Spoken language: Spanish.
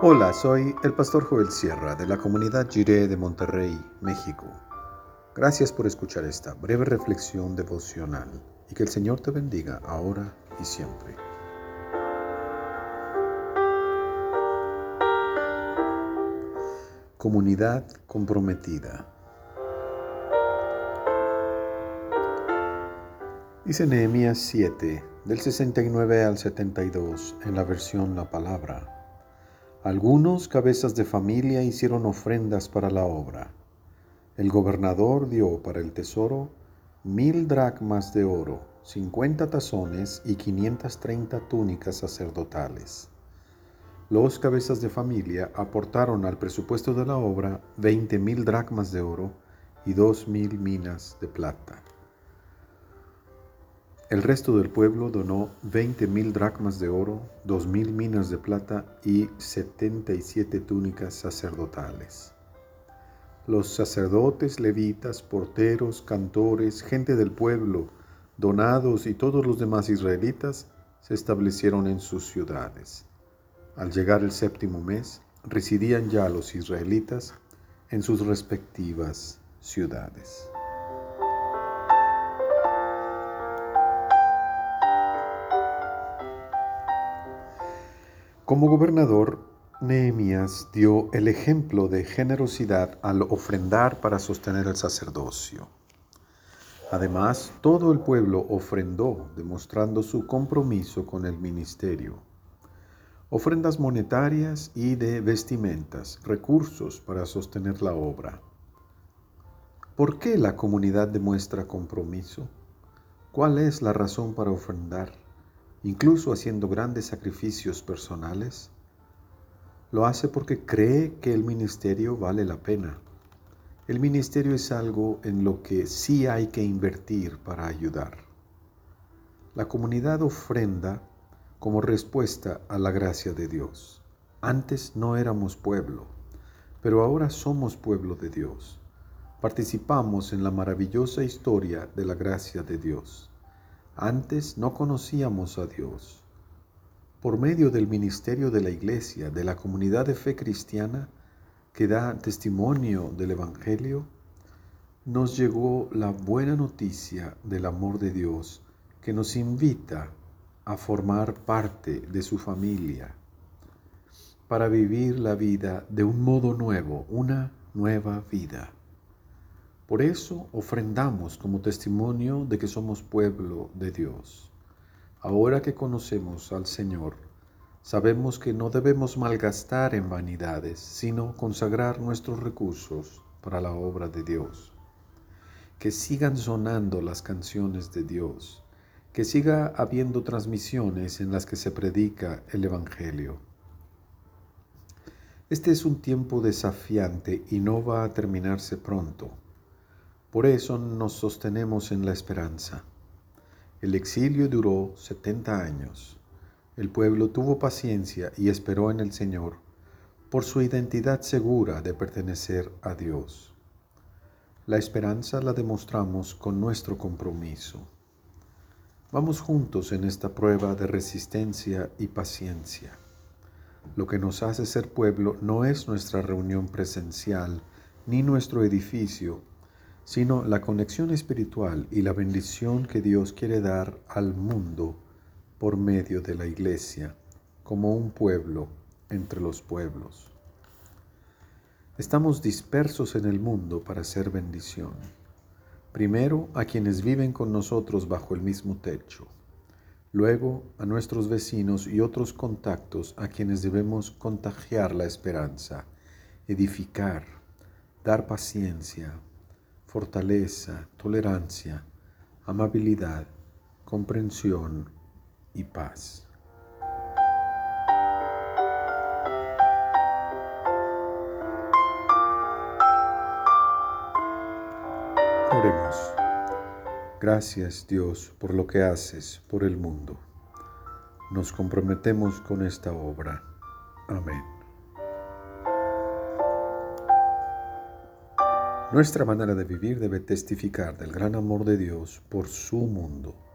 Hola, soy el pastor Joel Sierra de la comunidad Jiré de Monterrey, México. Gracias por escuchar esta breve reflexión devocional y que el Señor te bendiga ahora y siempre. Comunidad comprometida. Dice Nehemías 7, del 69 al 72, en la versión La Palabra. Algunos cabezas de familia hicieron ofrendas para la obra. El gobernador dio para el tesoro mil dracmas de oro, cincuenta tazones y quinientas treinta túnicas sacerdotales. Los cabezas de familia aportaron al presupuesto de la obra veinte mil dracmas de oro y dos mil minas de plata. El resto del pueblo donó 20 mil dracmas de oro, 2 mil minas de plata y 77 túnicas sacerdotales. Los sacerdotes, levitas, porteros, cantores, gente del pueblo, donados y todos los demás israelitas se establecieron en sus ciudades. Al llegar el séptimo mes, residían ya los israelitas en sus respectivas ciudades. Como gobernador, Nehemías dio el ejemplo de generosidad al ofrendar para sostener el sacerdocio. Además, todo el pueblo ofrendó, demostrando su compromiso con el ministerio. Ofrendas monetarias y de vestimentas, recursos para sostener la obra. ¿Por qué la comunidad demuestra compromiso? ¿Cuál es la razón para ofrendar? Incluso haciendo grandes sacrificios personales, lo hace porque cree que el ministerio vale la pena. El ministerio es algo en lo que sí hay que invertir para ayudar. La comunidad ofrenda como respuesta a la gracia de Dios. Antes no éramos pueblo, pero ahora somos pueblo de Dios. Participamos en la maravillosa historia de la gracia de Dios. Antes no conocíamos a Dios. Por medio del ministerio de la Iglesia, de la comunidad de fe cristiana que da testimonio del Evangelio, nos llegó la buena noticia del amor de Dios que nos invita a formar parte de su familia para vivir la vida de un modo nuevo, una nueva vida. Por eso ofrendamos como testimonio de que somos pueblo de Dios. Ahora que conocemos al Señor, sabemos que no debemos malgastar en vanidades, sino consagrar nuestros recursos para la obra de Dios. Que sigan sonando las canciones de Dios, que siga habiendo transmisiones en las que se predica el Evangelio. Este es un tiempo desafiante y no va a terminarse pronto. Por eso nos sostenemos en la esperanza. El exilio duró setenta años. El pueblo tuvo paciencia y esperó en el Señor por su identidad segura de pertenecer a Dios. La esperanza la demostramos con nuestro compromiso. Vamos juntos en esta prueba de resistencia y paciencia. Lo que nos hace ser pueblo no es nuestra reunión presencial ni nuestro edificio sino la conexión espiritual y la bendición que Dios quiere dar al mundo por medio de la iglesia, como un pueblo entre los pueblos. Estamos dispersos en el mundo para hacer bendición. Primero a quienes viven con nosotros bajo el mismo techo. Luego a nuestros vecinos y otros contactos a quienes debemos contagiar la esperanza, edificar, dar paciencia, fortaleza, tolerancia, amabilidad, comprensión y paz. Oremos. Gracias Dios por lo que haces por el mundo. Nos comprometemos con esta obra. Amén. Nuestra manera de vivir debe testificar del gran amor de Dios por su mundo.